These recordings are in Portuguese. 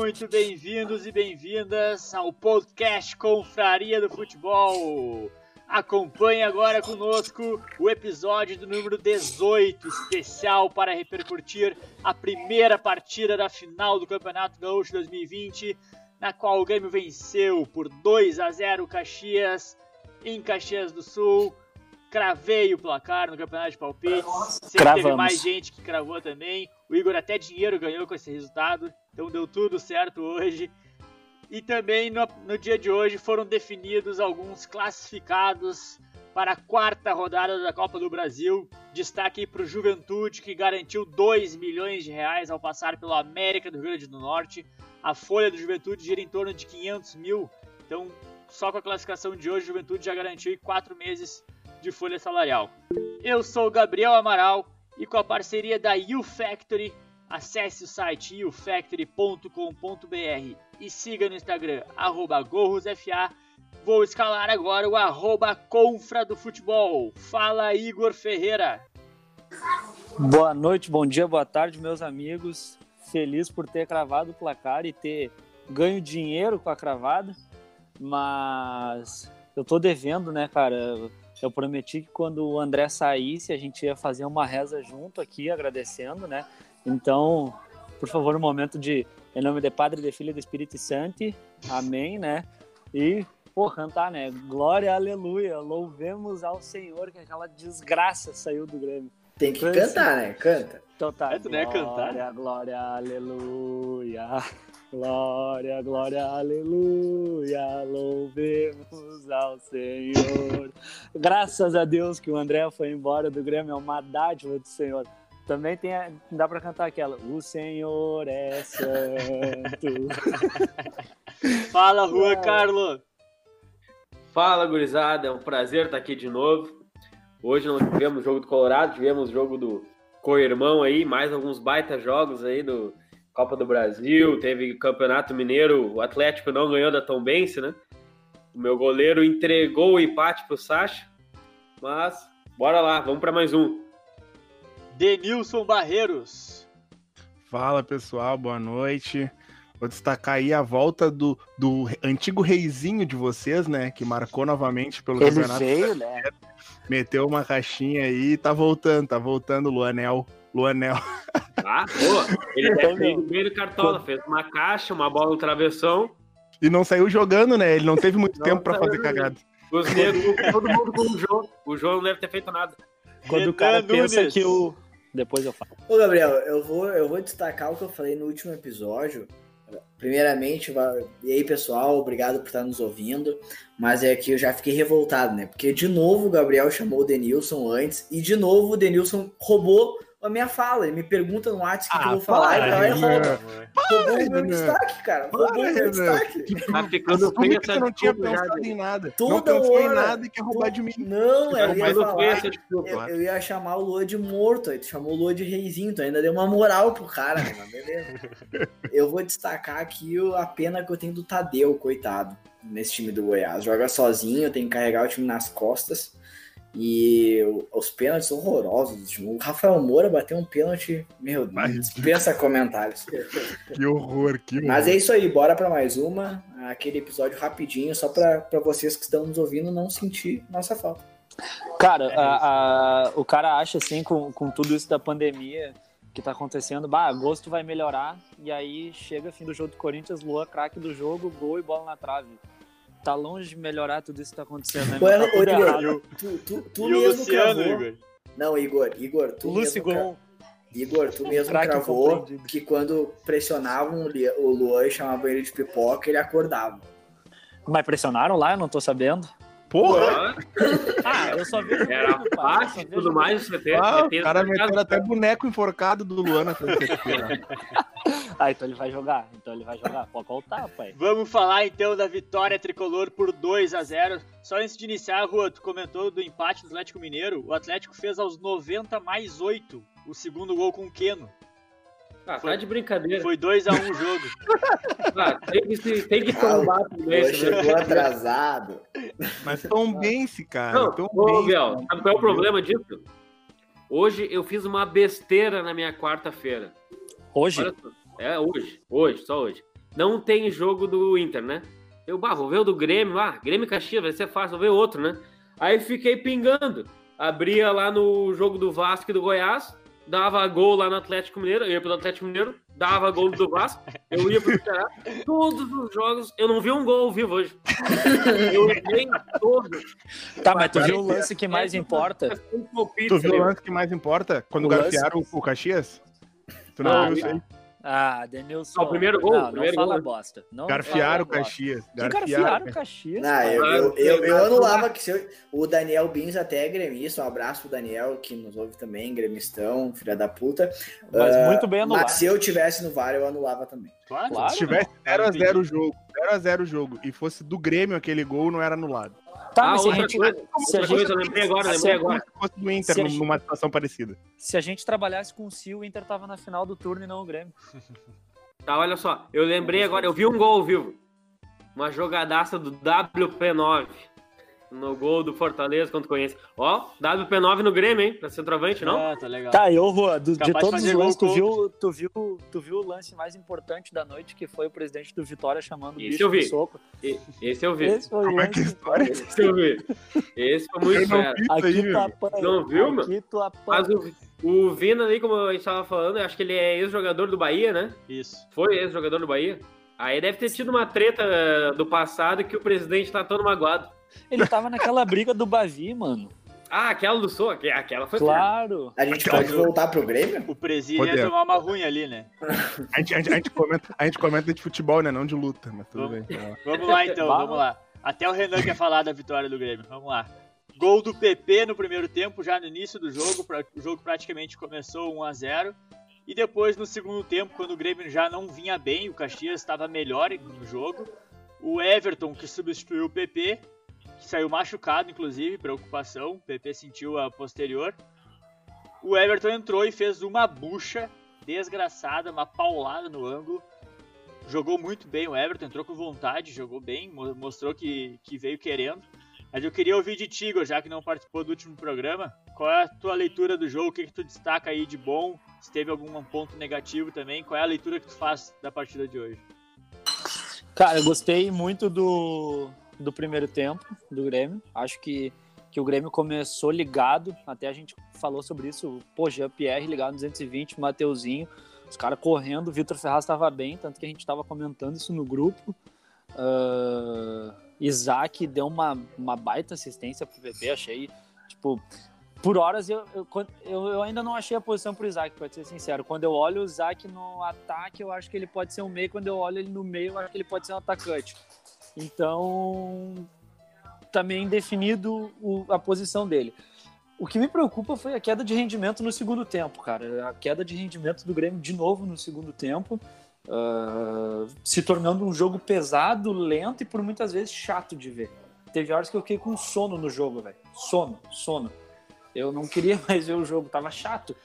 muito bem-vindos e bem-vindas ao podcast Confraria do Futebol. Acompanhe agora conosco o episódio do número 18, especial para repercutir a primeira partida da final do Campeonato Gaúcho 2020, na qual o Grêmio venceu por 2 a 0 Caxias em Caxias do Sul. Cravei o placar no campeonato de palpite. Sempre teve mais gente que cravou também. O Igor até dinheiro ganhou com esse resultado. Então deu tudo certo hoje. E também no, no dia de hoje foram definidos alguns classificados para a quarta rodada da Copa do Brasil. Destaque para o Juventude, que garantiu 2 milhões de reais ao passar pelo América do Rio Grande do Norte. A folha do Juventude gira em torno de 500 mil. Então, só com a classificação de hoje, o Juventude já garantiu quatro meses de folha salarial. Eu sou o Gabriel Amaral e com a parceria da U Factory, acesse o site ufactory.com.br e siga no Instagram gorrosfa. Vou escalar agora o arroba Confra do Futebol. Fala Igor Ferreira. Boa noite, bom dia, boa tarde, meus amigos. Feliz por ter cravado o placar e ter ganho dinheiro com a cravada, mas eu tô devendo, né, cara? Eu prometi que quando o André saísse, a gente ia fazer uma reza junto aqui, agradecendo, né? Então, por favor, um momento de em nome do Padre, do Filho e do Espírito Santo. Amém, né? E, pô, cantar, né? Glória, aleluia, louvemos ao Senhor, que aquela desgraça saiu do Grêmio. Tem que cantar, né? Canta. Então tá. É, tu não é cantar? Glória, glória, aleluia. Glória, glória, aleluia, louvemos ao Senhor. Graças a Deus que o André foi embora do Grêmio, é uma dádiva do Senhor. Também tem, a- dá pra cantar aquela, o Senhor é santo. Fala, Juan É. Carlos. Fala, gurizada, é um prazer estar aqui de novo. Hoje não tivemos jogo do Colorado, tivemos jogo do co-irmão aí, mais alguns baita jogos aí do Copa do Brasil, teve Campeonato Mineiro, o Atlético não ganhou da Tombense, né? O meu goleiro entregou o empate pro Sacha, mas bora lá, vamos para mais um. Denilson Barreiros. Fala pessoal, boa noite. Vou destacar aí a volta do, do antigo reizinho de vocês, né? Que marcou novamente pelo Ele campeonato. veio, né? Meteu uma caixinha aí e tá voltando, tá voltando Luanel. Luanel. Tá? Pô, ele deve ter ido bem no cartola, fez uma caixa, uma bola no travessão, E não saiu jogando, né? Ele não teve muito Não tempo pra saiu fazer cagada. os negros, todo mundo com o João. O João não deve ter feito nada. Quando Renan o cara pensa Nunes. que o... Depois eu falo. Ô, Gabriel, eu vou, eu vou destacar o que eu falei no último episódio. Primeiramente, e aí, pessoal, obrigado por estar nos ouvindo. Mas é que eu já fiquei revoltado, né? Porque de novo o Gabriel chamou o Denilson antes e de novo o Denilson roubou a minha fala. Ele me pergunta no WhatsApp o que, que eu vou falar e vai lá e rouba. Roubou o meu destaque, cara. Roubou o meu Renan. destaque. Tá ficando que essa não tinha pensado em nada? não Toda em hora. nada e quer roubar de mim. Não, eu ia não falar. Eu, ia chamar o Lua de morto, aí tu chamou o Lua de reizinho, tu ainda deu uma moral pro cara, né? Mas beleza. Eu vou destacar aqui a pena que eu tenho do Tadeu, coitado, nesse time do Goiás. Joga sozinho, tem que carregar o time nas costas. E os pênaltis horrorosos. O Rafael Moura bateu um pênalti, meu Deus, dispensa comentários. Que horror, que horror. Mas é isso aí, bora pra mais uma. Aquele episódio rapidinho, só pra, pra vocês que estão nos ouvindo não sentir nossa falta. Cara, É a- a- o cara acha assim, com, com tudo isso da pandemia que tá acontecendo, bah, agosto vai melhorar, e aí chega fim do jogo do Corinthians, Lua, craque do jogo, gol e bola na trave. Tá longe de melhorar tudo isso que tá acontecendo, né? Tá ô, tudo Igor, errado. Tu, tu, tu e o mesmo Luciano, cravou. Igor. Não, Igor, Igor, tu Lúcio mesmo, cra- Igor, tu mesmo Craque cravou que quando pressionavam o Luan e chamavam ele de pipoca, ele acordava. mas pressionaram lá, eu não tô sabendo. Porra! Ah, eu só vejo Era só fácil e tudo mais, você tem, Ah, o cara casa. até boneco enforcado do Luan na terça-feira. Ah, então ele vai jogar, então ele vai jogar. Pode voltar, pai. Vamos falar então da vitória tricolor por 2 a 0 Só antes de iniciar, Rua, tu comentou do empate do Atlético Mineiro. O Atlético fez aos 90 mais 8 o segundo gol com o Keno. Ah, tá de brincadeira. Foi 2 a 1 o jogo. Ah, tem que, se- tem que Ah, tombar tudo isso, né? chegou atrasado. Mas Tom Bense, cara. Não, Tom ô. Biel, sabe qual é o problema disso? Hoje eu fiz uma besteira na minha quarta-feira. Hoje? É, hoje. Hoje, só hoje. não tem jogo do Inter, né? Eu, bah, vou ver o do Grêmio, ah, Grêmio e Caxias, vai ser fácil, vou ver outro, né? Aí fiquei pingando. Abria lá no jogo do Vasco e do Goiás, dava gol lá no Atlético Mineiro, eu ia pro Atlético Mineiro, dava gol do Vasco, eu ia pro Ceará. Todos os jogos, eu não vi um gol ao vivo hoje. Eu vi todos. Tá, mas tu viu o lance que mais importa? Tu viu o lance que mais importa? Quando O garfiaram o Caxias? Tu não Ah, viu isso aí? Ah, Denilson. Ah, o primeiro gol, Não, o primeiro não fala gol. bosta. Não Garfiaram o. Caxias. Garfiaram o Caxias? Não, eu, eu, eu, eu anulava que se eu- o Daniel Bins até é gremista, um abraço pro Daniel, que nos ouve também, gremistão, filha da puta. Mas Ah, muito bem anulado. Mas se eu tivesse no VAR, eu anulava também. Claro. Claro. Se tivesse Claro, 0x0 o jogo, 0x0 o jogo, e fosse do Grêmio aquele gol, não era anulado. Tá, Ah, mas se a outra gente, coisa, se a outra gente- coisa, eu lembrei agora, se lembrei agora. Se fosse do Inter, gente- numa situação parecida. se a gente trabalhasse com o Sil, o Inter tava na final do turno e não o Grêmio. Tá, olha só. Eu lembrei agora, eu vi um gol ao vivo. Uma jogadaça do WP9. No gol do Fortaleza, quando conhece. Ó, WP9 no Grêmio, hein? Pra centroavante, não? Ah, tá legal. Tá, eu, Rua, do- de todos os lances, tu viu, tu, viu, tu viu o lance mais importante da noite, que foi o presidente do Vitória chamando o Esse bicho eu vi. de soco. E- Esse eu vi. Esse foi o Como é que é história? Esse eu vi. Esse foi muito fera. Aqui tu apanha. Não viu, meu? Aqui tu apanha. Mas o, o Vina ali, como a gente tava falando, eu acho que ele é ex-jogador do Bahia, né? Isso. Foi ex-jogador do Bahia. Aí deve ter tido uma treta eh, do passado que o presidente tá todo magoado. Ele tava naquela briga do Bavi, mano. Ah, aquela do Sou, aque- aquela foi. Claro. A gente pode voltar pro Grêmio? O presídio ia tomar uma ruim ali, né? A gente, a, gente, a, gente comenta, a gente comenta de futebol, né? Não de luta, mas tudo Vamos. bem. Vamos lá então, Vamos. vamos lá. Até o Renan quer falar da vitória do Grêmio. Vamos lá. Gol do PP no primeiro tempo, já no início do jogo. O jogo praticamente começou 1 a 0 E depois, no segundo tempo, quando o Grêmio já não vinha bem, o Caxias estava melhor no jogo. O Everton, que substituiu o PP, que saiu machucado, inclusive, preocupação. O PP sentiu a posterior. O Everton entrou e fez uma bucha desgraçada, uma paulada no ângulo jogou muito bem o Everton, entrou com vontade, jogou bem, mo- mostrou que, que veio querendo. Mas eu queria ouvir de ti, Igor, já que não participou do último programa. Qual é a tua leitura do jogo? O que, que tu destaca aí de bom? Se teve algum ponto negativo também? Qual é a leitura que tu faz da partida de hoje? Cara, eu gostei muito do, do primeiro tempo do Grêmio. Acho que, que o Grêmio começou ligado. Até a gente falou sobre isso. Pô, Jean-Pierre ligado no 220, Mateuzinho. Os caras correndo. O Vitor Ferraz estava bem, tanto que a gente estava comentando isso no grupo. Ah, Isaac deu uma, uma baita assistência pro PP, achei. Tipo, por horas eu, eu, eu ainda não achei a posição pro Isaac, pra ser sincero. Quando eu olho o Isaac no ataque, eu acho que ele pode ser um meio. Quando eu olho ele no meio, eu acho que ele pode ser um atacante. Então, também definido o- a posição dele. O que me preocupa foi a queda de rendimento no segundo tempo, cara. A queda de rendimento do Grêmio de novo no segundo tempo. ah, se tornando um jogo pesado, lento e por muitas vezes chato de ver. Teve horas que eu fiquei com sono no jogo, velho. Sono, sono. Eu não queria mais ver o jogo, tava chato.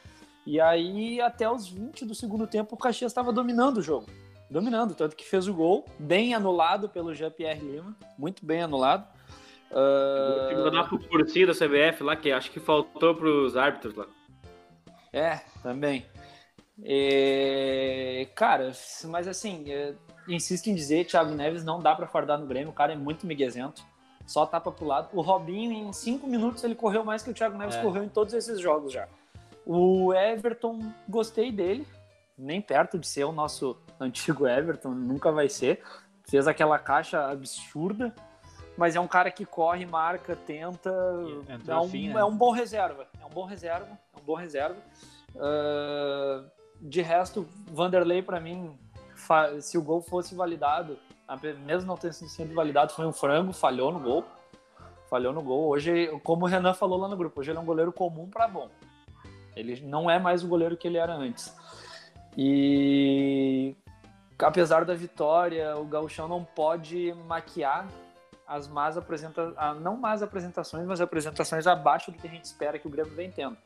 E aí, até os 20 do segundo tempo, o Caxias estava dominando o jogo. Dominando, tanto que fez o gol, bem anulado pelo Jean-Pierre Lima. Muito bem anulado. Ah, Tem que mandar pro cursinho da CBF lá, que acho que faltou pros árbitros lá. É, também. É, cara, mas assim, é, insisto em dizer, Thiago Neves não dá pra fardar no Grêmio, o cara é muito miguezento, só tapa pro lado. O Robinho, em cinco minutos, ele correu mais que o Thiago Neves É. correu em todos esses jogos já. O Everton, gostei dele, nem perto de ser o nosso antigo Everton, nunca vai ser. Fez aquela caixa absurda, mas é um cara que corre, marca, tenta. É um, fim, né? é um bom reserva. É um bom reserva. É um bom reserva. Ah, de resto, Vanderlei, para mim, se o gol fosse validado, mesmo não tendo sido validado, foi um frango, falhou no gol. Falhou no gol. Hoje, como o Renan falou lá no grupo, hoje ele é um goleiro comum para bom. Ele não é mais o goleiro que ele era antes. E apesar da vitória, o Gauchão não pode maquiar as más apresentações, não más apresentações, mas apresentações abaixo do que a gente espera que o Grêmio vem tendo.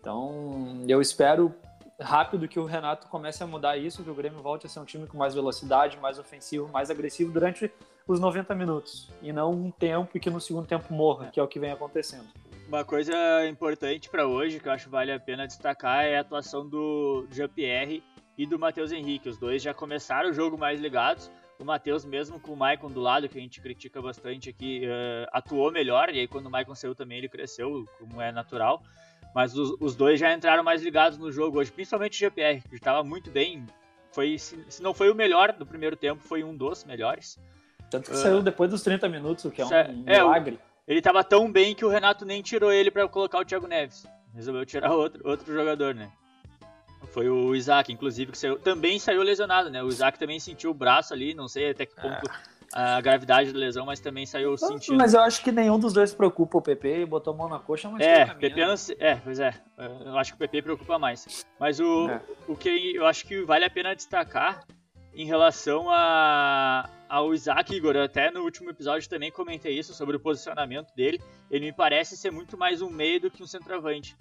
Então, eu espero rápido que o Renato comece a mudar isso, que o Grêmio volte a ser um time com mais velocidade, mais ofensivo, mais agressivo durante os 90 minutos, e não um tempo e que no segundo tempo morra, que é o que vem acontecendo. Uma coisa importante pra hoje, que eu acho que vale a pena destacar, é a atuação do Jean-Pierre e do Matheus Henrique. Os dois já começaram o jogo mais ligados. O Matheus, mesmo com o Maicon do lado, que a gente critica bastante aqui, uh, atuou melhor. E aí, quando o Maicon saiu também, ele cresceu, como é natural. Mas os, os dois já entraram mais ligados no jogo hoje, principalmente o GPR, que estava muito bem. Foi, se, se, não foi o melhor do primeiro tempo, foi um dos melhores. Tanto que uh, saiu depois dos 30 minutos, o que é um, um é, milagre. Ele estava tão bem que o Renato nem tirou ele para colocar o Thiago Neves. Resolveu tirar outro, outro jogador, né? Foi o Isaac, inclusive, que saiu, também saiu lesionado, né? O Isaac também sentiu o braço ali, não sei até que ponto a gravidade da lesão, mas também saiu sentindo. Mas eu acho que nenhum dos dois preocupa o PP e botou a mão na coxa, mas É, PP não, é, pois é. Eu acho que o PP preocupa mais. Mas o, é. o que eu acho que vale a pena destacar em relação a, ao Isaac Igor, até no último episódio também comentei isso sobre o posicionamento dele. Ele me parece ser muito mais um meio do que um centroavante.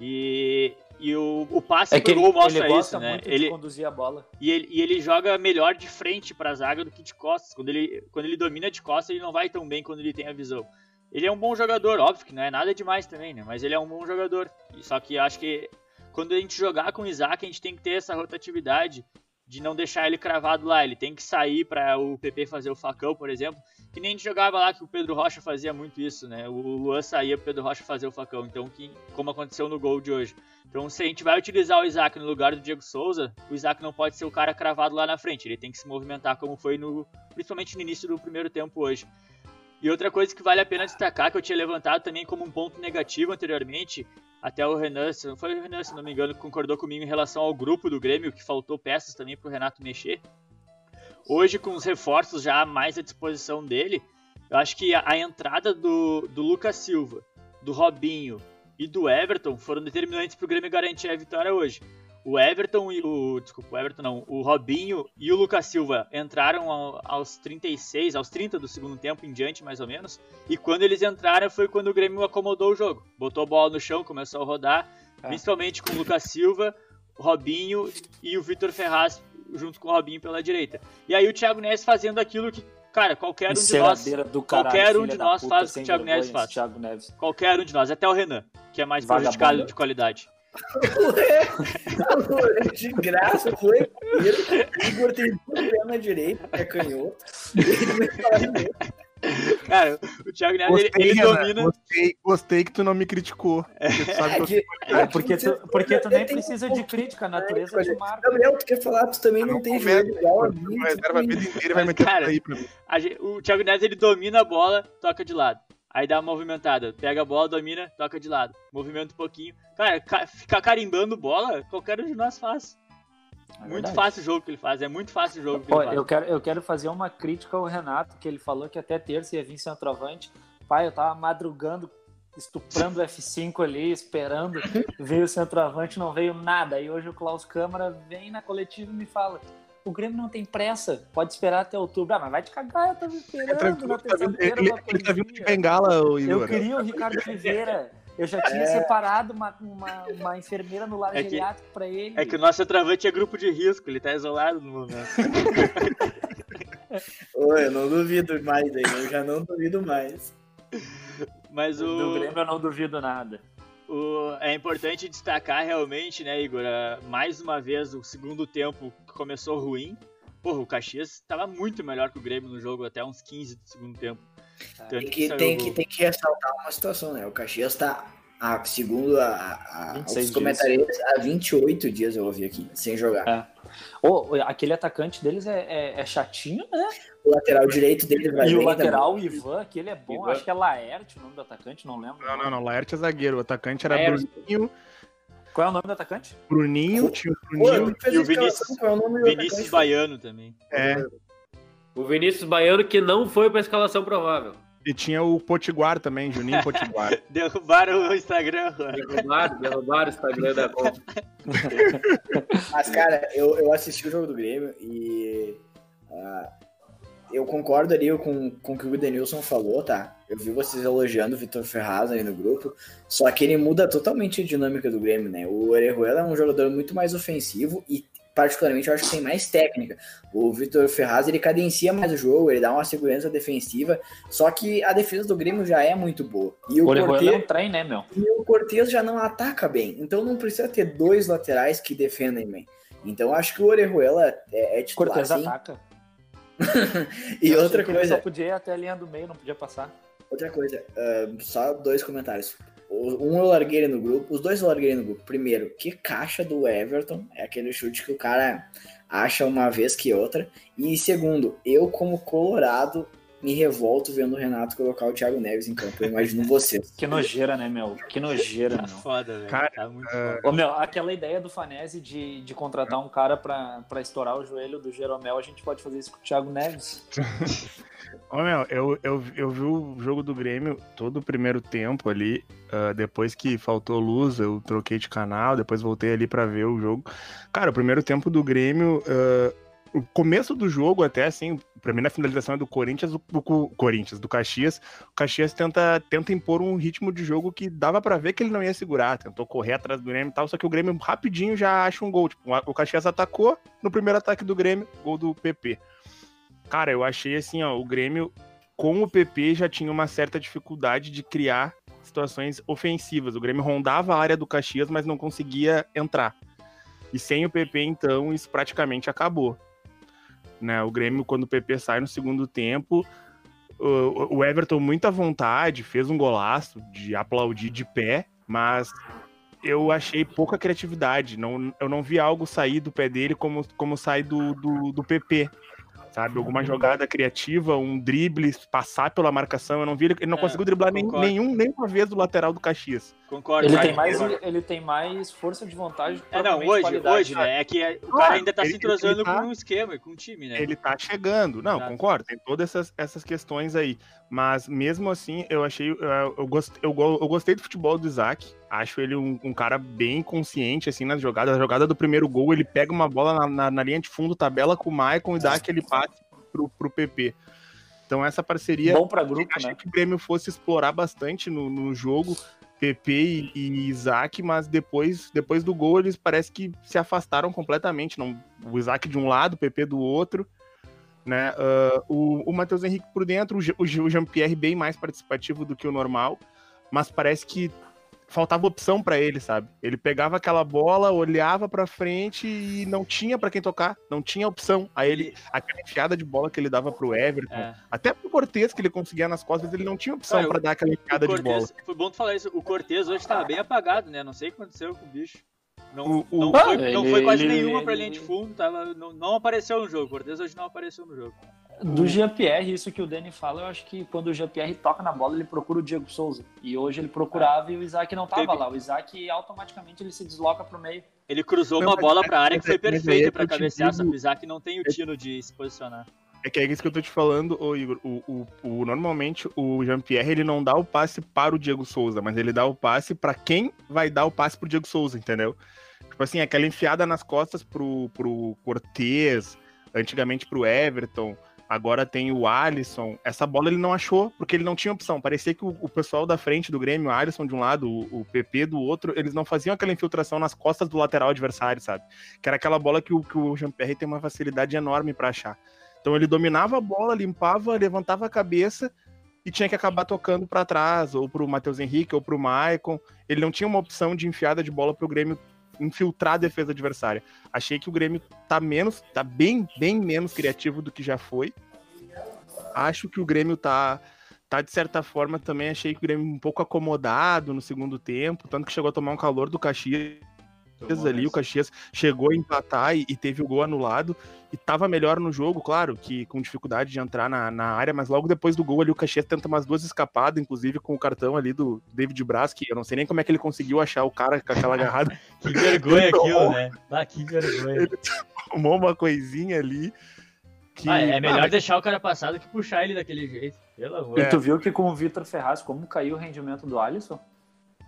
E, e o, o passe é pro gol mostra ele isso, né? ele conduzir a bola. E ele, e ele joga melhor de frente para a zaga do que de costas. Quando ele, quando ele domina de costas, ele não vai tão bem quando ele tem a visão. Ele é um bom jogador, óbvio que não é nada demais também, né? Mas ele é um bom jogador. Só que acho que quando a gente jogar com o Isaac, a gente tem que ter essa rotatividade de não deixar ele cravado lá. Ele tem que sair para o PP fazer o facão, por exemplo. Que nem a gente jogava lá que o Pedro Rocha fazia muito isso, né? O Luan saía o Pedro Rocha fazer o facão. Então, que, como aconteceu no gol de hoje. Então, se a gente vai utilizar o Isaac no lugar do Diego Souza, o Isaac não pode ser o cara cravado lá na frente. Ele tem que se movimentar como foi no, principalmente no início do primeiro tempo hoje. E outra coisa que vale a pena destacar, que eu tinha levantado também como um ponto negativo anteriormente, até o Renan, não foi o Renan, se não me engano, concordou comigo em relação ao grupo do Grêmio, que faltou peças também para o Renato mexer. Hoje, com os reforços já mais à disposição dele, eu acho que a, a entrada do, do Lucas Silva, do Robinho e do Everton foram determinantes para o Grêmio garantir a vitória hoje o Everton e o. Desculpa, o Everton não. O Robinho e o Lucas Silva entraram aos 36, aos 30 do segundo tempo em diante, mais ou menos. E quando eles entraram foi quando o Grêmio acomodou o jogo. Botou a bola no chão, começou a rodar. É. Principalmente com o Lucas Silva, o Robinho e o Vitor Ferraz junto com o Robinho pela direita. E aí o Thiago Neves fazendo aquilo que Cara, qualquer um de nós. Caralho, qualquer um de nós faz o que o Thiago Neves faz. Thiago Neves. Qualquer um de nós, até o Renan, que é mais Vagabundo. prejudicado de qualidade. Ué, de graça, foi o Igor tem duas pernas direita, é canhoto. Cara, o Thiago Neves, gostei, ele, ele domina. Gostei, gostei, que tu não me criticou. Porque, é, que, é, porque, tu, porque tu nem precisa um de crítica, a natureza te marca. Gabriel, tu quer falar, tu também não, não tem joelho igual a mim. Reserva a vida inteira vai meter cara, aí pra mim. A, o Thiago Neves, ele domina a bola, toca de lado. Aí dá uma movimentada, pega a bola, domina, toca de lado. Movimenta um pouquinho. Cara, ca ficar carimbando bola, qualquer um de nós faz. É muito fácil o jogo que ele faz, é muito fácil o jogo que Pô, ele faz. Eu quero, eu quero fazer uma crítica ao Renato, que ele falou que até terça ia vir centroavante. Pai, eu tava madrugando, estuprando o F5 ali, esperando. Veio o centroavante, não veio nada. E hoje o Klaus Câmara vem na coletiva e me fala: o Grêmio não tem pressa, pode esperar até outubro. Ah, mas vai te cagar, eu tava esperando. É na tá vindo, ele, ele tá vindo de bengala, o Igor. Eu queria o Ricardo Oliveira. Eu já tinha é. separado uma, uma, uma, enfermeira no lar é geriátrico pra ele. É que o nosso travante é grupo de risco, ele tá isolado no momento. Oi, eu não duvido mais aí, eu já não duvido mais. Mas o. Do Grêmio eu não duvido nada. O, é importante destacar realmente, né, Igor? Mais uma vez, o segundo tempo começou ruim. Porra, o Caxias estava muito melhor que o Grêmio no jogo até uns 15 do segundo tempo. Tem que, que tem, que, tem que ressaltar uma situação, né? O Caxias está, a, segundo a, a, os comentaristas, há 28 dias eu ouvi aqui, sem jogar. É. Oh, aquele atacante deles é, é, é chatinho, né? O lateral direito dele vai E o lateral, o Ivan, aquele é bom. Ivan. Acho que é Laerte o nome do atacante, não lembro. Não, não, não. Laerte é zagueiro. O atacante era Laerte. Bruninho. Qual é o nome do atacante? Bruninho, tinha o Bruninho. e o Vinícius, o Vinícius Baiano também. É. O Vinícius Baiano que não foi para escalação provável. E tinha o Potiguar também, Juninho Potiguar. derrubaram o Instagram. Derrubaram, derrubaram o Instagram da conta. Mas, cara, eu, eu assisti o jogo do Grêmio e uh, eu concordo ali com, com o que o Denilson falou, tá? Eu vi vocês elogiando o Vitor Ferraz aí no grupo, só que ele muda totalmente a dinâmica do Grêmio, né? O Orejuela é um jogador muito mais ofensivo e particularmente, eu acho que tem mais técnica. O Vitor Ferraz, ele cadencia mais o jogo, ele dá uma segurança defensiva, só que a defesa do Grêmio já é muito boa. E o, o Cortez, é um trem, né, meu? E o Cortez já não ataca bem, então não precisa ter dois laterais que defendem bem. Então acho que o Orejuela é, é titular, Cortez sim. ataca. E Eu outra coisa, Só podia ir até a linha do meio, não podia passar. outra coisa, ah, só dois comentários. Um eu larguei ele no grupo, os dois eu larguei no grupo. Primeiro, que caixa do Everton, é aquele chute que o cara acha uma vez que outra. E segundo, eu como colorado me revolto vendo o Renato colocar o Thiago Neves em campo. Eu imagino vocês. Que nojeira, né, meu? Que nojeira, Tá meu. foda, velho. Cara, tá muito foda. Ô, meu, aquela ideia do Fanese de, de contratar um cara pra, pra estourar o joelho do Jeromel, a gente pode fazer isso com o Thiago Neves. Ô, meu, eu, eu, eu vi o jogo do Grêmio todo o primeiro tempo ali. ah, depois que faltou luz, eu troquei de canal, depois voltei ali pra ver o jogo. Cara, o primeiro tempo do Grêmio. ah, o começo do jogo, até assim, pra mim na finalização é do Corinthians, do, do Corinthians, do Caxias. O Caxias tenta, tenta impor um ritmo de jogo que dava pra ver que ele não ia segurar. Tentou correr atrás do Grêmio e tal, só que o Grêmio rapidinho já acha um gol. Tipo, o Caxias atacou no primeiro ataque do Grêmio, gol do PP. Cara, eu achei assim, ó, o Grêmio com o PP já tinha uma certa dificuldade de criar situações ofensivas. O Grêmio rondava a área do Caxias, mas não conseguia entrar. E sem o PP, então, isso praticamente acabou. Né? O Grêmio, quando o PP sai no segundo tempo, o Everton, muita vontade, fez um golaço de aplaudir de pé, mas eu achei pouca criatividade. Não, eu não vi algo sair do pé dele como, como sai do, do, do PP sabe? Alguma jogada criativa, um drible, passar pela marcação. Eu não vi ele, ele não É, conseguiu driblar nem, nenhum, nenhuma vez do lateral do Caxias. Concordo. Ele tem, mais, ele tem mais força de vontade que É, não, hoje, qualidade. hoje, né? É que é- o Ah, cara ainda tá ele- se entrosando ele tá- com um esquema, com um time, né? Ele tá chegando. Não, Exato. concordo, tem todas essas, essas questões aí. Mas mesmo assim, eu achei. Eu, eu, gost, eu, eu gostei do futebol do Isaac. Acho ele um, um cara bem consciente, assim, nas jogadas. A jogada do primeiro gol, ele pega uma bola na, na- na linha de fundo, tabela com o Maicon e dá aquele passe pro, pro PP. Então, essa parceria. Bom pra grupo, achei né? que o Grêmio fosse explorar bastante no, no jogo, PP e, e Isaac, mas depois, depois do gol eles parece que se afastaram completamente. Não, o Isaac de um lado, o PP do outro. Né? Ah, o, o Matheus Henrique por dentro, o, o, o Jean-Pierre bem mais participativo do que o normal, mas parece que faltava opção pra ele, sabe? Ele pegava aquela bola, olhava pra frente e não tinha pra quem tocar, não tinha opção. Aí ele, aquela enfiada de bola que ele dava pro Everton, É. até pro Cortez, que ele conseguia nas costas, ele não tinha opção Cara, pra dar aquela enfiada O de bola. Foi bom tu falar isso. O Cortez hoje tava bem apagado, né? Não sei o que aconteceu com o bicho. Não, O- o- não, Ah, foi, não foi quase ele- nenhuma pra ele- linha de fundo, tava, não, não apareceu no jogo. O Cortez hoje não apareceu no jogo. Do Jean-Pierre, isso que o Dani fala, eu acho que quando o Jean-Pierre toca na bola, ele procura o Diego Souza. E hoje ele procurava e o Isaac não tava Teve- lá. O Isaac automaticamente ele se desloca pro meio. Ele cruzou Não, uma bola pra área que foi perfeita é te cabecear, só que o Isaac não tem o tino de se posicionar. É que é isso que eu tô te falando, ô Igor. O, o, o- normalmente o Jean-Pierre ele não dá o passe para o Diego Souza, mas ele dá o passe pra quem vai dar o passe pro Diego Souza, entendeu? Tipo assim, aquela enfiada nas costas pro, pro Cortez, antigamente pro Everton, agora tem o Alisson. Essa bola ele não achou, porque ele não tinha opção. Parecia que o, o pessoal da frente do Grêmio, o Alisson de um lado, o, o PP do outro, eles não faziam aquela infiltração nas costas do lateral adversário, sabe? Que era aquela bola que o, que o Jean-Pierre tem uma facilidade enorme pra achar. Então ele dominava a bola, limpava, levantava a cabeça e tinha que acabar tocando pra trás, ou pro Matheus Henrique, ou pro Maicon. Ele não tinha uma opção de enfiada de bola pro Grêmio infiltrar a defesa adversária. Achei que o Grêmio tá menos, tá bem, bem menos criativo do que já foi. Acho que o Grêmio tá, tá de certa forma também achei que o Grêmio um pouco acomodado no segundo tempo, tanto que chegou a tomar um calor do Caxias ali, o Caxias chegou a empatar e, e teve o gol anulado e tava melhor no jogo, claro, que com dificuldade de entrar na, na área, mas logo depois do gol ali o Caxias tenta umas duas escapadas, inclusive com o cartão ali do David Braz, que eu não sei nem como é que ele conseguiu achar o cara com aquela agarrada, Que vergonha aquilo, né? Ah, que vergonha. tomou uma coisinha ali. Que, Ah, é melhor Ah, deixar o cara passar do que puxar ele daquele jeito. Pelo amor. E tu viu que com o Vitor Ferraz, como caiu o rendimento do Alisson?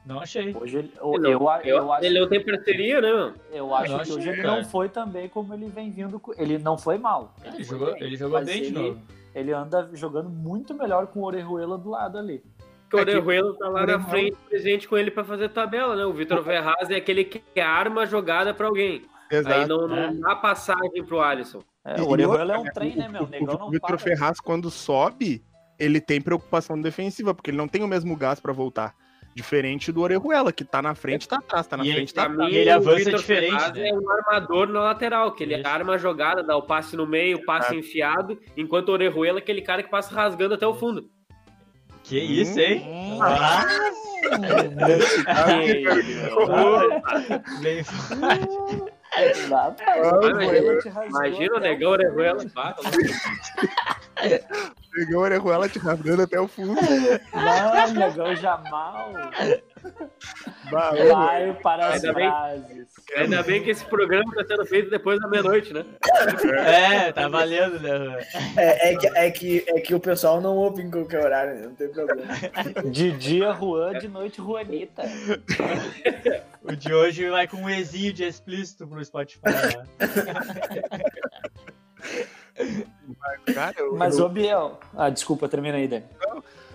Não achei. Hoje ele, eu, Ele eu, não- eu acho, Ele não tem parceria, né, mano? eu acho Eu que hoje ele cara. não foi também como ele vem vindo. Ele não foi mal. Ele foi jogou, bem, ele jogou bem de ele, novo. Ele anda jogando muito melhor com o Orejuela do lado ali. Porque o Orejuela tá lá na frente, presente com ele pra fazer tabela, né? O Vitor Ferraz é aquele que arma a jogada pra alguém. Aí Exato. não, não É. dá passagem pro Alisson. É, o Orejuela é um trem, né, meu? O negão O não Vitor para. Ferraz, quando sobe, ele tem preocupação defensiva, porque ele não tem o mesmo gás pra voltar. Diferente do Orejuela, que tá na frente, tá atrás, tá na E frente, ele- tá atrás. mim, ele avança Vitor diferente, né? É um armador na lateral, que ele Isso. arma a jogada, dá o passe no meio, o passe enfiado, enquanto o Orejuela é aquele cara que passa rasgando até o fundo. Que isso, hein? Hum. Ah, bem Imagina o negão Orejuela. Ah, tá louco. Pegou o Orejuela te rasgando até o fundo. Não, negão Jamal. Vai para as Ainda bem- frases. Ainda bem que esse programa tá sendo feito depois da meia-noite, né? É, tá valendo, né? É, é, que, é, que, é que o pessoal não ouve em qualquer horário, né? não tem problema. De dia, Juan, de noite, Juanita. O de hoje vai com um Ezinho de explícito pro Spotify. né? cara, eu, Mas, eu, ô Biel. Ah, desculpa, termina aí, Dani.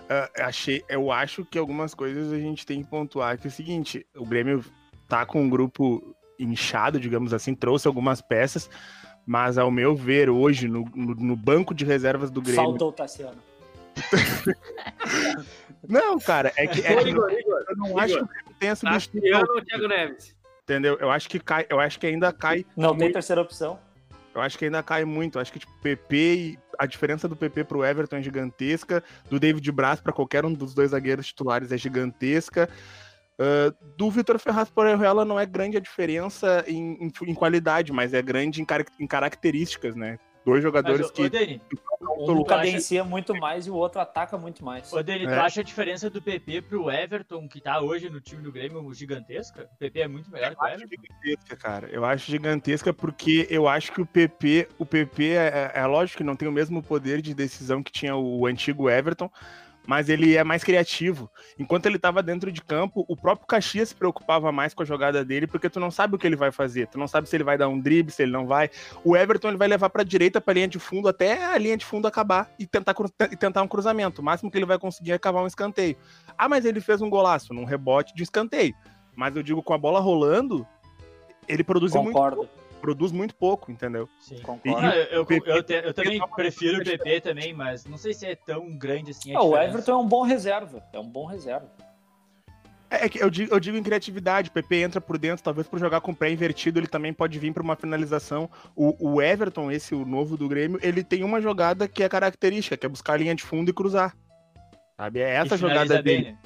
Ah, achei, eu acho que algumas coisas a gente tem que pontuar que é o seguinte, o Grêmio tá com um grupo inchado, digamos assim, trouxe algumas peças, mas ao meu ver, hoje, no, no, no banco de reservas do Grêmio. Faltou o Tassiano. Não, cara, é que, é que Igor, Igor, eu não acho que o Grêmio tenha substituído. Tassiano ou Thiago Neves? Entendeu? Eu acho que cai, eu acho que ainda cai Não tem terceira opção. Eu acho que ainda cai muito. Eu acho que tipo, PP e a diferença do PP pro Everton é gigantesca, do David Braz para qualquer um dos dois zagueiros titulares é gigantesca. Ah, do Vitor Ferraz por Orejuela não é grande a diferença em, em- em qualidade, mas é grande em, carac- em características, né? Dois Mas, jogadores ô, que. Dani, Um tu acha- cadencia muito mais e o outro ataca muito mais. ô, Dani, tu É. acha a diferença do PP pro Everton, que tá hoje no time do Grêmio, gigantesca? O PP é muito melhor que o Eu acho Everton? gigantesca, cara. Eu acho gigantesca porque eu acho que o PP, o PP é, é lógico que não tem o mesmo poder de decisão que tinha o antigo Everton, mas ele é mais criativo. Enquanto ele estava dentro de campo, o próprio Caxias se preocupava mais com a jogada dele, porque tu não sabe o que ele vai fazer, tu não sabe se ele vai dar um drible, se ele não vai. O Everton ele vai levar para direita, para linha de fundo, até a linha de fundo acabar e tentar, e tentar um cruzamento. O máximo que ele vai conseguir é cavar um escanteio. Ah, mas ele fez um golaço num rebote de escanteio. Mas eu digo, com a bola rolando, ele produziu muito, Concordo, produz muito pouco, entendeu? Sim. concordo. Ah, eu, eu, eu te- eu também prefiro o. PP também, mas não sei se é tão grande assim a Ah, o. Everton é um bom reserva. É um bom reserva. É, é que eu digo, eu digo em criatividade, o PP entra por dentro, talvez por jogar com o pé invertido, ele também pode vir para uma finalização. O, o Everton, esse o novo do Grêmio, ele tem uma jogada que é característica, que é buscar a linha de fundo e cruzar. Sabe? É essa jogada dele. bem, né?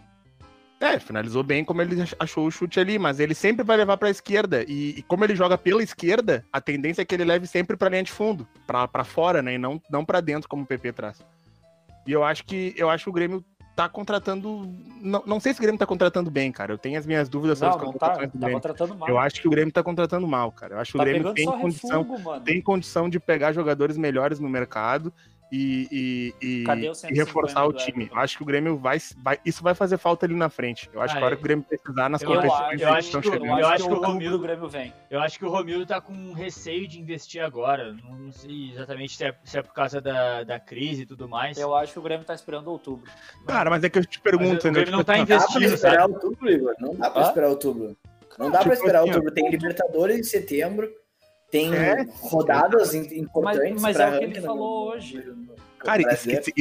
É, finalizou bem como ele achou o chute ali, mas ele sempre vai levar para a esquerda. E, e como ele joga pela esquerda, a tendência é que ele leve sempre para linha de fundo, para fora, né, e não não para dentro como o PP traz. E eu acho que eu acho que o Grêmio tá contratando, não, não sei se o Grêmio tá contratando bem, cara. Eu tenho as minhas dúvidas sobre Não, as não tá. Tá Grêmio. contratando mal. Eu acho que o Grêmio tá contratando mal, cara. Eu acho que tá o Grêmio tem condição, refugo, tem condição de pegar jogadores melhores no mercado e, e, e- Cadê o e 150 reforçar o time. Eu acho que o Grêmio vai, vai. Isso vai fazer falta ali na frente. Eu acho Ah, que a hora é. que o Grêmio precisar nas Eu Eu competições acho, eu que acho estão que o- eu acho que o o Romildo- do Grêmio vem. Eu acho que o Romildo tá com receio de investir agora. Não, não sei exatamente se é, se é por causa da, da crise e tudo mais. Eu acho que o Grêmio tá esperando outubro. Cara, mas é que eu te pergunto, Mas o entendeu? Grêmio não tá Tipo, Dá pra investindo, esperar sabe? outubro, Igor. Não dá pra esperar outubro. Não dá pra Tipo esperar assim, outubro. Tem Libertadores em setembro. Tem É. rodadas im- importantes. mas pra é o que ele falou no- hoje. Cara, e,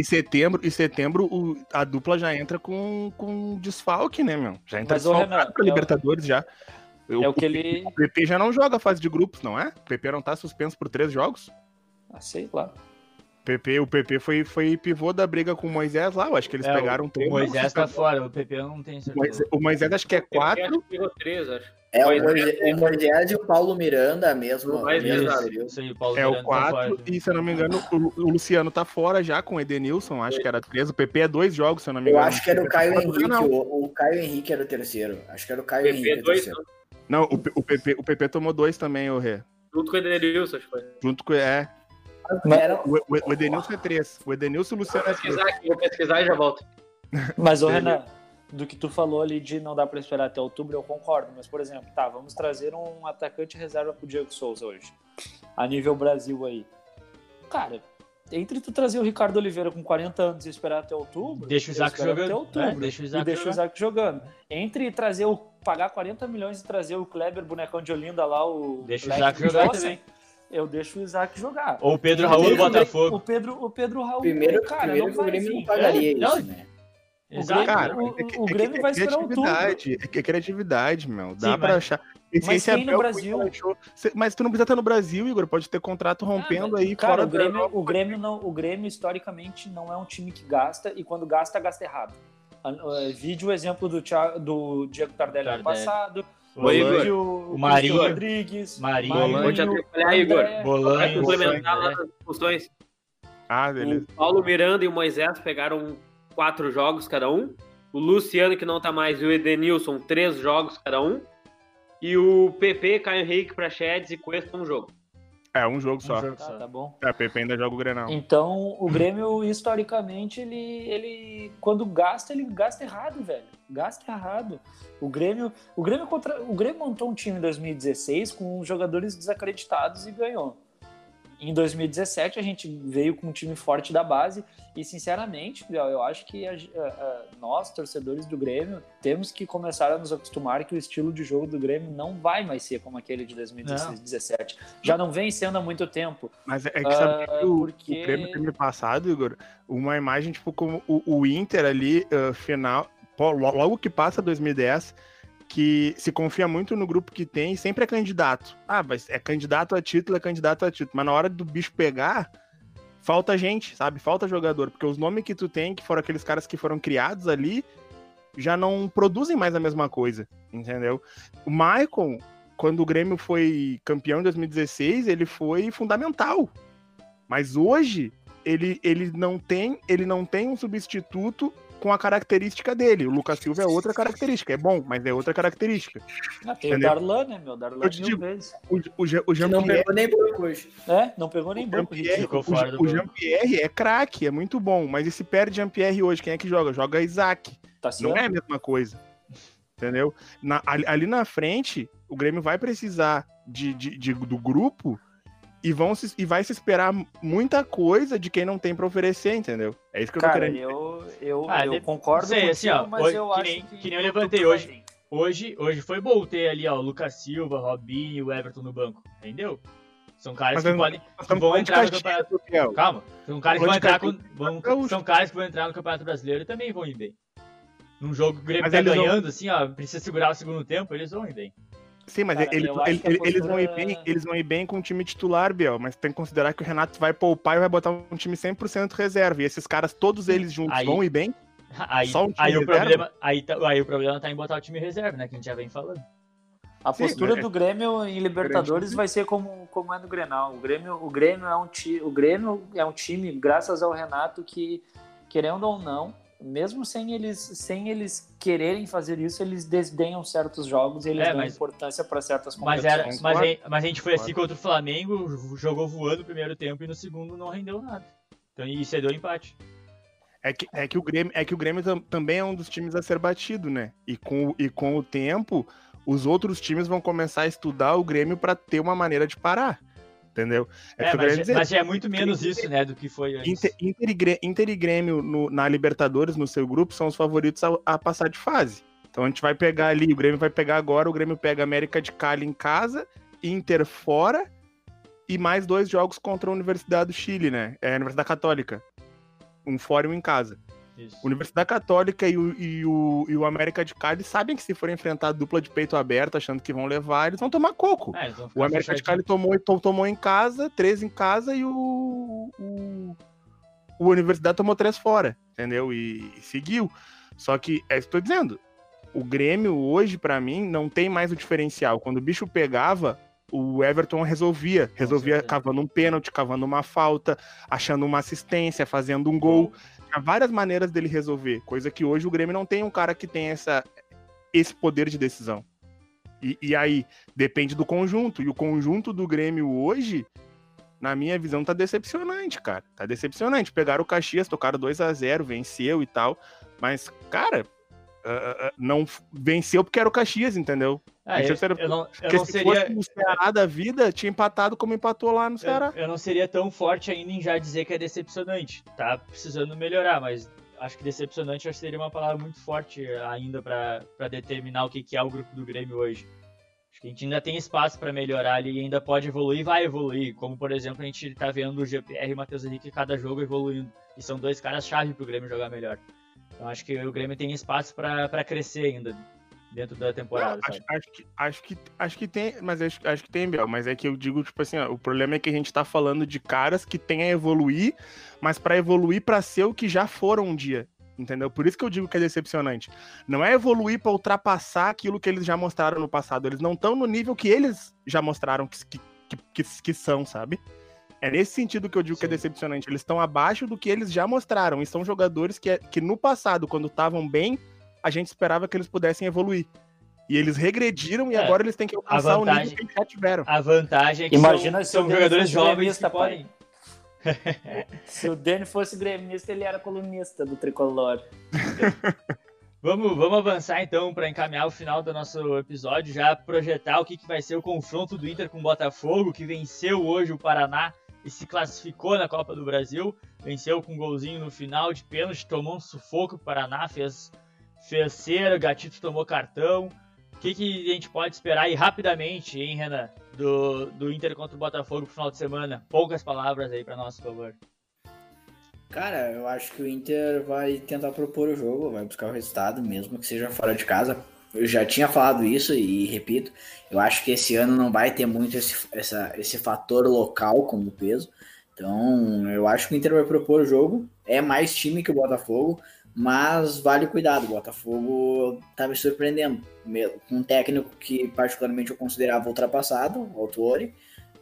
e setembro, e setembro o- a dupla já entra com, com desfalque, né, meu? Já entra Mas, ô, desfalcado é o- Libertadores já. É o que ele. O PP já não joga a fase de grupos, não é? O PP não tá suspenso por três jogos? Ah, sei lá. O PP, o PP foi, foi pivô da briga com o Moisés lá, eu acho que eles É, pegaram o, três. o Moisés tá fora, o PP eu não tenho O certeza. Moisés, o Moisés acho que é Eu acho quatro. que pegou três, acho. É, o Moisés- Moisés, o e o Paulo Miranda mesmo. Paulo É o Miranda tá e se eu não me engano, o, o Luciano tá fora já com o Edenilson, acho que era três. O PP é dois jogos, se eu não me Eu engano. acho que era o Caio Não, Henrique. não. O, o Caio Henrique era o terceiro. Acho que era o Caio PP Henrique. o dois. Não, o, PP, o PP tomou dois também, o Rê. junto com o Edenilson, acho que foi. Junto com. É. Era, O, o, Edenilson é três. O Edenilson e o Luciano é três. pesquisar aqui, vou pesquisar e já volto. Mas, ô. Renan, do que tu falou ali de não dar pra esperar até outubro, eu concordo. Mas, por exemplo, tá, vamos trazer um atacante reserva pro Diego Souza hoje. A nível Brasil aí. Cara, entre tu trazer o Ricardo Oliveira com 40 anos e esperar até outubro. Deixa o Isaac jogando. Até outubro. É, deixa o e Isaac deixa o jogar. Isaac jogando. Entre trazer o. pagar 40 milhões e trazer o Kleber, bonecão de Olinda lá, o. Deixa o Black Isaac Johnson, jogar também. Eu deixo o Isaac jogar. Ou o Pedro Raul do Primeiro, O Botafogo. Pedro, o Pedro Raul, primeiro, cara, primeiro não o Grêmio não pagaria É, não. isso, né? O. Grêmio, Cara, o, é o é Grêmio é vai esperar o turno. criatividade, É é criatividade, meu. Dá Sim, pra mas- achar. E se mas esse quem no Brasil? Mas tu não precisa estar no Brasil, Igor. Pode ter contrato rompendo aí Cara, fora o Grêmio, o, Grêmio não, o Grêmio, historicamente, não é um time que gasta, e quando gasta, gasta errado. A- a- Vide o exemplo do, Thiago, do Diego Tardelli ano Tardelli. passado. Ô, Igor, o, o Marinho. Rodrigues. Marinho. Vou te atrapalhar, Igor. Bolanho, complementar lá as discussões, Ah, beleza. o Paulo Miranda e o Moisés pegaram quatro jogos cada um. O Luciano, que não tá mais, e o Edenilson, três jogos cada um. E o PP, Caio Henrique, Prachedes e Cuesta, um jogo. É, um jogo só. Um jogo Tá, só. tá bom. É, Pepe ainda joga o Grenal. Então, o Grêmio, historicamente, ele, ele quando gasta, ele gasta errado, velho. Gasta errado. O Grêmio, o Grêmio contra, o Grêmio montou um time em 2016 com jogadores desacreditados e ganhou. Em 2017 a gente veio com um time forte da base e sinceramente, eu acho que a- a- nós, torcedores do Grêmio, temos que começar a nos acostumar que o estilo de jogo do Grêmio não vai mais ser como aquele de 2016-17. Já não vem sendo há muito tempo. Mas é que sabe Ah, que o, porque- o Grêmio ano passado, Igor, uma imagem tipo como o, o Inter ali, ah, final, logo que passa 2010, que se confia muito no grupo que tem sempre é candidato. Ah, mas é candidato a título, é candidato a título. Mas na hora do bicho pegar, falta gente, sabe? Falta jogador. Porque os nomes que tu tem, que foram aqueles caras que foram criados ali, já não produzem mais a mesma coisa, entendeu? O Maicon, quando o Grêmio foi campeão em 2016, ele foi fundamental. Mas hoje ele, ele não tem ele não tem um substituto com a característica dele. O Lucas Silva é outra característica, é bom, mas é outra característica. Ah, tem o? Darlan, né, meu? Darlan Eu te mil digo, vezes. O, o, Jean- o Que não pegou nem banco hoje. É, não pegou nem banco. O Jean-. Jean-Pierre é craque, é muito bom, mas e se perde Jean-Pierre hoje, quem é que joga? Joga Isaac. Tá Não é a mesma coisa. Entendeu? Na- ali, ali na frente, o Grêmio vai precisar de, de- de- do grupo e, vão se- e vai se esperar muita coisa de quem não tem pra oferecer, entendeu? É isso que eu tô Cara, querendo. eu, eu, Ah, eu concordo sei, contigo, assim, ó, mas hoje- eu que acho nem- que... que nem eu levantei hoje. Hoje, hoje foi bom ter ali, ó, o Lucas Silva, Robinho e o Everton no banco, entendeu? São caras Mas que podem, que vão entrar no campeonato. Gabriel. Calma, são caras que vão entrar com, vão- são caras que vão entrar no Campeonato Brasileiro e também vão ir bem. Num jogo que o Grêmio Mas tá eles vão- ganhando, assim, ó, precisa segurar o segundo tempo, eles vão ir bem. Sim, mas Cara, eles, eles- que a eles vão ir postura- bem, eles vão ir bem com o time titular, Biel, mas tem que considerar que o Renato vai poupar e vai botar um time 100% reserva. E esses caras, todos eles juntos, Aí- vão ir bem? Aí, Só um time aí, o reserva? problema, aí, tá- aí o problema tá em botar o time reserva, né? Que a gente já vem falando. A Sim, postura né? do Grêmio em Libertadores vai ser como, como é no Grenal. O Grêmio, o Grêmio é um ti, o Grêmio é um time, graças ao Renato, que querendo ou não, mesmo sem eles, sem eles quererem fazer isso, eles desdenham certos jogos e eles É, dão mas- importância para certas Mas, era, competições. mas, a, mas a gente foi assim contra o Flamengo, jogou voando no primeiro tempo e no segundo não rendeu nada. Então, e cedeu o empate. É que, é que o Grêmio, é que o Grêmio tam- também é um dos times a ser batido, né? E com, o- e com o tempo, os outros times vão começar a estudar o Grêmio pra ter uma maneira de parar. Entendeu? É, É, mas, quero dizer. mas é muito menos isso, né, do que foi antes. Inter, Inter e Inter e Grêmio no- na Libertadores, no seu grupo, são os favoritos a, a passar de fase. Então a gente vai pegar ali, o Grêmio vai pegar agora, o Grêmio pega América de Cali em casa, Inter fora e mais dois jogos contra a Universidade do Chile, né? É a Universidade Católica. Um fora e um em casa. Isso. Universidade Católica e o, e o, e o América de Cali sabem que se forem enfrentar a dupla de peito aberto, achando que vão levar, eles vão tomar coco. É, vão O América de Cali tomou, to- tomou em casa, três em casa e o, o, o Universidade tomou três fora, entendeu? E, e seguiu. Só que, é isso que eu tô dizendo, o Grêmio hoje, pra mim, não tem mais o diferencial. Quando o bicho pegava, o Everton resolvia. Resolvia cavando um pênalti, cavando uma falta, achando uma assistência, fazendo um gol. Tinha várias maneiras dele resolver, coisa que hoje o Grêmio não tem um cara que tem essa, esse poder de decisão. E, e aí, depende do conjunto. E o conjunto do Grêmio hoje, na minha visão, tá decepcionante, cara. Tá decepcionante. Pegaram o Caxias, tocaram 2 a 0 venceu e tal. Mas, cara, ah, ah, não f- venceu porque era o Caxias, entendeu? Ah, eu, era- eu não, eu não se seria. fosse o Ceará da vida, tinha empatado como empatou lá no Ceará. Eu, eu não seria tão forte ainda em já dizer que é decepcionante. Tá precisando melhorar, mas acho que decepcionante acho que seria uma palavra muito forte ainda pra pra determinar o que, que é o grupo do Grêmio hoje. Acho que a gente ainda tem espaço pra melhorar ali e ainda pode evoluir e vai evoluir. Como, por exemplo, a gente tá vendo o GPR e o Matheus Henrique cada jogo evoluindo. E são dois caras-chave pro Grêmio jogar melhor. Então acho que o Grêmio tem espaço para crescer ainda dentro da temporada. Não, acho, acho, que, acho, que, acho que tem, mas acho, acho que tem, Biel. Mas é que eu digo, tipo assim, ó, o problema é que a gente tá falando de caras que têm a evoluir, mas para evoluir para ser o que já foram um dia. Entendeu? Por isso que eu digo que é decepcionante. Não é evoluir para ultrapassar aquilo que eles já mostraram no passado. Eles não estão no nível que eles já mostraram que, que, que, que são, sabe? É nesse sentido que eu digo Sim. que é decepcionante. Eles estão abaixo do que eles já mostraram. E são jogadores que, que no passado, quando estavam bem, a gente esperava que eles pudessem evoluir. E eles regrediram e é, agora eles têm que alcançar vantagem, o nível que eles já tiveram. A vantagem é que Imagina são, são jogadores jovens que podem. Se o Dani fosse gremista, ele era colunista do Tricolor. vamos, vamos avançar então para encaminhar o final do nosso episódio, já projetar o que, que vai ser o confronto do Inter com o Botafogo, que venceu hoje o Paraná e se classificou na Copa do Brasil. Venceu com um golzinho no final de pênalti, tomou um sufoco. O Paraná fez fez cera, Gatito tomou cartão. O que, que a gente pode esperar aí rapidamente, hein, Renan, do, do Inter contra o Botafogo pro final de semana? Poucas palavras aí para nós, por favor. Cara, eu acho que o Inter vai tentar propor o jogo, vai buscar o resultado, mesmo que seja fora de casa. Eu já tinha falado isso e repito, eu acho que esse ano não vai ter muito esse, essa, esse fator local como peso. Então, eu acho que o Inter vai propor o jogo. É mais time que o Botafogo. Mas vale cuidado, o Botafogo tá me surpreendendo. Com um técnico que particularmente eu considerava ultrapassado, o Autori,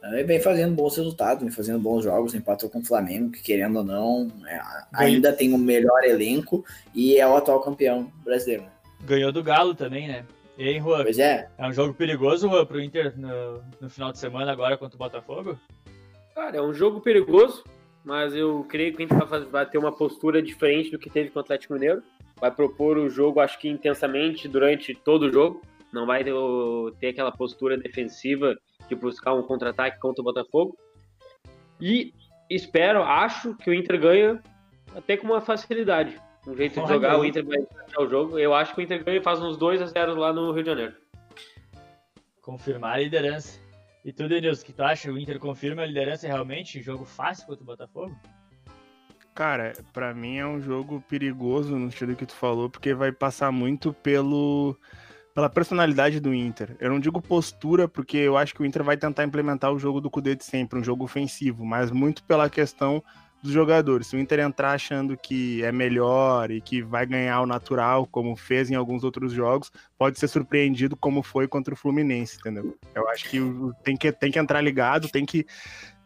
e vem fazendo bons resultados, vem fazendo bons jogos, empatou com o Flamengo, que querendo ou não, é, ainda tem o melhor elenco e é o atual campeão brasileiro. Ganhou do Galo também, né? E aí, Juan? Pois é. É um jogo perigoso, Juan, pro Inter no, no final de semana agora contra o Botafogo? Cara, é um jogo perigoso mas eu creio que a gente vai, ter uma postura diferente do que teve com o Atlético Mineiro. Vai propor o jogo, acho que intensamente durante todo o jogo. Não vai ter, ter aquela postura defensiva de buscar um contra-ataque contra o Botafogo. E espero, acho que o Inter ganha até com uma facilidade. Um jeito de jogar, o Inter vai fechar o jogo. Eu acho que o Inter ganha e faz uns 2 a 0 lá no Rio de Janeiro. Confirmar a liderança. E tu, Denilson, o que tu acha? O Inter confirma a liderança realmente? Jogo fácil contra o Botafogo? Cara, para mim é um jogo perigoso no estilo que tu falou, porque vai passar muito pelo pela personalidade do Inter. Eu não digo postura, porque eu acho que o Inter vai tentar implementar o jogo do Cudê de sempre, um jogo ofensivo, mas muito pela questão dos jogadores. Se o Inter entrar achando que é melhor e que vai ganhar o natural, como fez em alguns outros jogos, pode ser surpreendido como foi contra o Fluminense, entendeu? Eu acho que tem que, tem que entrar ligado, tem que,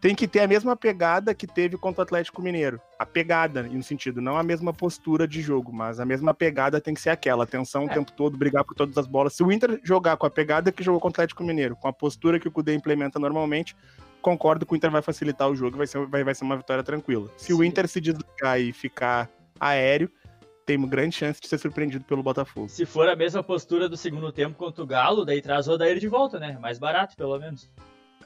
tem que ter a mesma pegada que teve contra o Atlético Mineiro. A pegada, no sentido, não a mesma postura de jogo, mas a mesma pegada tem que ser aquela, atenção é. o tempo todo, brigar por todas as bolas. Se o Inter jogar com a pegada que jogou contra o Atlético Mineiro, com a postura que o Cudê implementa normalmente, concordo que o Inter vai facilitar o jogo, vai ser, vai, vai ser uma vitória tranquila. Se Sim. o Inter se desligar e ficar aéreo, tem grande chance de ser surpreendido pelo Botafogo. Se for a mesma postura do segundo tempo contra o Galo, daí traz o Odair de volta, né? Mais barato, pelo menos.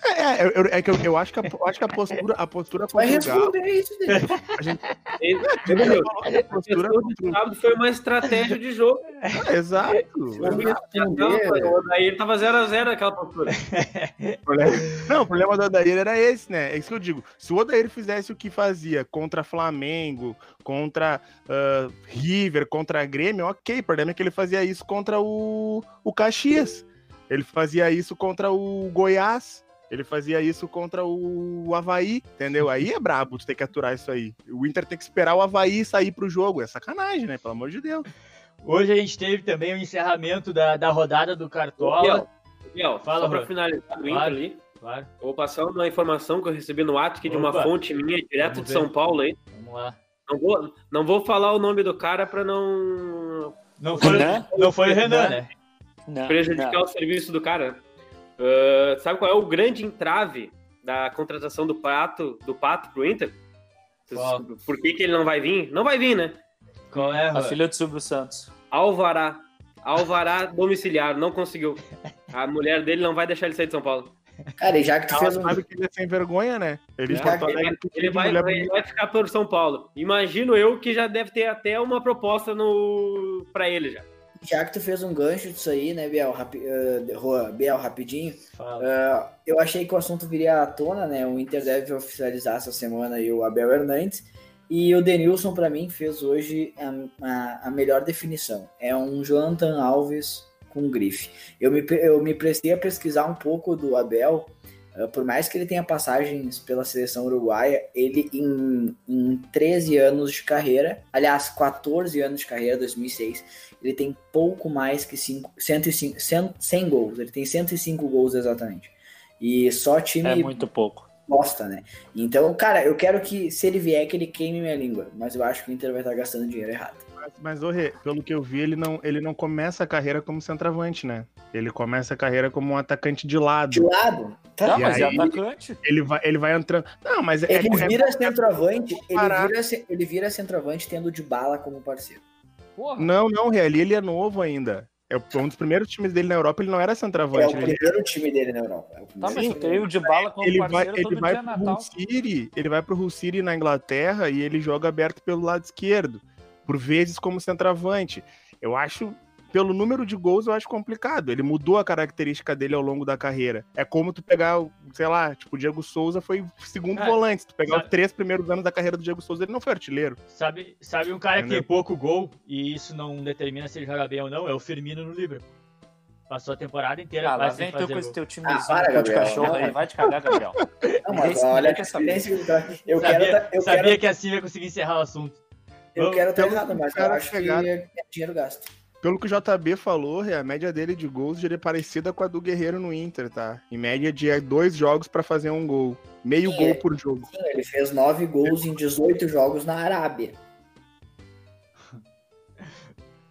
É, é, eu, é que eu, eu, acho que a, eu acho que a postura, a postura Vai responder isso, dele. A gente? A postura contra... foi uma estratégia de jogo. É, exato. O Odair tava 0x0 aquela postura. Não, o problema do Odair era esse, né? É isso que eu digo. Se o Odair fizesse o que fazia contra Flamengo, contra uh, River, contra Grêmio, ok. O problema é que ele fazia isso contra o, o Caxias. Ele fazia isso contra o Goiás. Ele fazia isso contra o Havaí, entendeu? Aí é brabo tu ter que aturar isso aí. O Inter tem que esperar o Havaí sair pro jogo. É sacanagem, né? Pelo amor de Deus. Hoje a gente teve também o encerramento da, da rodada do Cartola. Miguel, Fala, só pra finalizar do Inter ali. Claro. Vou passar uma informação que eu recebi no WhatsApp de uma fonte minha, direto de São Paulo aí. Vamos lá. Não vou, não vou falar o nome do cara pra não. Não foi, não foi o Renan, né? Não, prejudicar não. o serviço do cara. Uh, sabe qual é o grande entrave da contratação do Pato, do Pato pro Inter? Qual? Por que, que ele não vai vir? Não vai vir, né? Qual é? A filha do Silvio Santos. Alvará. Alvará domiciliar, não conseguiu. A mulher dele não vai deixar ele sair de São Paulo. Cara, e já que tu fez um... sabe que ele é sem vergonha, né? Ele, é, ele, ele vai, ele vai ficar por São Paulo. Imagino eu que já deve ter até uma proposta no para ele já. Já que tu fez um gancho disso aí, né, Biel, Rapi, uh, Biel rapidinho, uh, eu achei que o assunto viria à tona, né, o Inter deve oficializar essa semana aí o Abel Hernandes, E o Denilson, para mim, fez hoje a, a, a, melhor definição. É um Jonathan Alves com grife. Eu me, eu me prestei a pesquisar um pouco do Abel. Uh, por mais que ele tenha passagens pela seleção uruguaia, ele em, em 13 anos de carreira, aliás, 14 anos de carreira, 2006, ele tem pouco mais que 5, 105, 100, 100 gols. Ele tem 105 gols exatamente. E só time. É muito pouco. Bosta, né? Então, cara, eu quero que, se ele vier, que ele queime minha língua. Mas eu acho que o Inter vai estar gastando dinheiro errado. Mas, mas Rê, pelo que eu vi, ele não, ele não começa a carreira como centroavante, né? Ele começa a carreira como um atacante de lado. De lado? Tá, não, mas é aí, é atacante. Ele vai, ele vai entrando. Não, mas é ele é, vira é, centroavante. Ele vira, ele vira centroavante tendo de bala como parceiro. Porra. Não, não, Real, ele é novo ainda. É um dos primeiros times dele na Europa, ele não era centroavante. É o primeiro time dele na Europa. É tá, mas tem o de bala como ele vai, ele vai pro Hull City, ele vai pro Hull City na Inglaterra e ele joga aberto pelo lado esquerdo, por vezes como centroavante. Eu acho pelo número de gols, eu acho complicado. Ele mudou a característica dele ao longo da carreira. É como tu pegar, sei lá, tipo, o Diego Souza foi segundo é, volante. Se tu pegar sabe, os três primeiros anos da carreira do Diego Souza, ele não foi artilheiro. Sabe, sabe um cara Entendeu? que tem pouco gol e isso não determina se ele joga bem ou não? É o Firmino no Liverpool. Passou a temporada inteira. Ah, lá vem teu com esse teu time ah, para, de cachorro aí. Vai te cagar, Gabriel. Não, mas olha, eu sabia, quero, eu sabia quero... que assim ia conseguir encerrar o assunto. Eu quero estar errado, mas eu acho que é dinheiro gasto. Pelo que o JB falou, a média dele de gols é parecida com a do Guerreiro no Inter, tá? Em média de dois jogos para fazer um gol. Meio sim, gol por jogo. Sim, ele fez nove gols em 18 jogos na Arábia.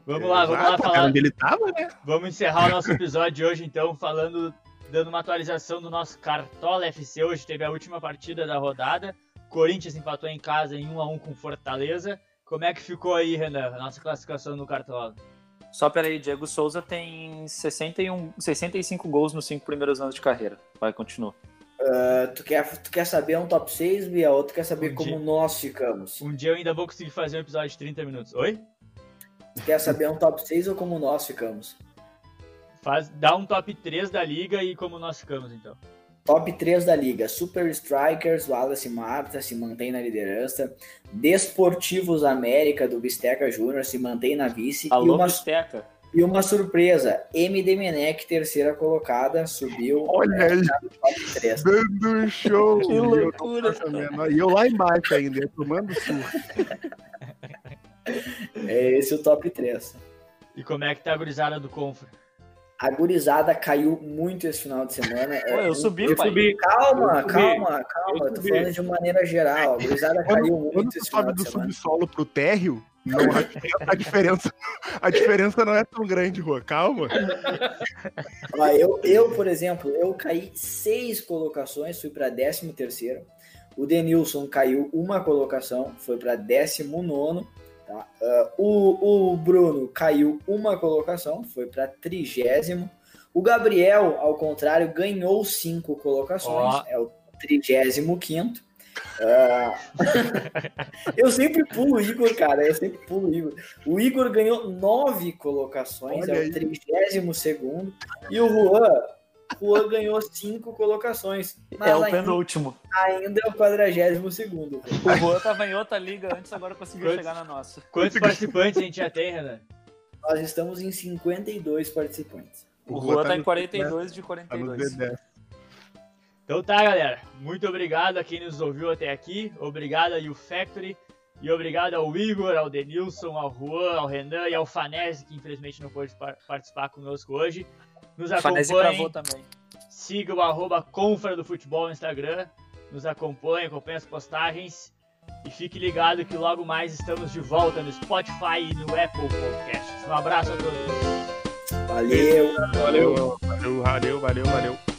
Vamos lá, vamos lá falar. Onde ele tava, né? Vamos encerrar o nosso episódio de hoje, então, falando, dando uma atualização do nosso Cartola FC. Hoje teve a última partida da rodada. Corinthians empatou em casa em 1 a 1 com Fortaleza. Como é que ficou aí, Renan, a nossa classificação no Cartola? Só peraí, Diego Souza tem 61, 65 gols nos cinco primeiros anos de carreira. Vai, continua. Uh, tu, quer, tu quer saber um top 6, Bia? Ou tu quer saber um como dia, nós ficamos? Um dia eu ainda vou conseguir fazer um episódio de 30 minutos. Oi? Tu quer saber um top 6 ou como nós ficamos? Faz, dá um top 3 da liga e como nós ficamos, então. Top 3 da liga. Super Strikers, Wallace Marta se mantém na liderança. Desportivos América do Bisteca Júnior se mantém na vice. Alô, e uma, Bisteca. E uma surpresa, MD Menec, terceira colocada, subiu. Olha aí, top 3. dando um show. Que loucura. E eu lá embaixo ainda, tomando surto. é esse o top 3. E como é que tá a gurizada do Confra? A gurizada caiu muito esse final de semana. Pô, eu subi, eu subi. Calma, eu calma, calma. Eu tô falando de maneira geral. A gurizada caiu muito quando esse final do subsolo pro térreo, não, a, a, diferença, a diferença não é tão grande, Rua. Calma. Ó, eu, eu, por exemplo, eu caí seis colocações, fui para décimo terceiro. O Denilson caiu uma colocação, foi para décimo nono. Tá? Uh, o, o Bruno caiu uma colocação, foi para trigésimo. O Gabriel, ao contrário, ganhou cinco colocações, oh. é o trigésimo quinto. Uh, eu sempre pulo o Igor, cara. Eu sempre pulo o Igor. O Igor ganhou nove colocações, Olha é o trigésimo segundo. E o Juan Juan ganhou cinco colocações. é o penúltimo. Ainda é o quadragésimo segundo. O Juan tava em outra liga antes, agora conseguiu quantos, chegar na nossa. Quantos participantes a gente já tem, Renan? Nós estamos em 52 participantes. O, o Juan tá, tá em 42 de 42. Tá então tá, galera. Muito obrigado a quem nos ouviu até aqui. Obrigado a Factory. E obrigado ao Igor, ao Denilson, ao Juan, ao Renan e ao Fanese, que infelizmente não pôde participar conosco hoje. Nos acompanhe. também. Siga o arroba Confra do Futebol no Instagram. Nos acompanhe, acompanhe as postagens. E fique ligado que logo mais estamos de volta no Spotify e no Apple Podcasts. Um abraço a todos. Valeu. Valeu, valeu, valeu, valeu. valeu.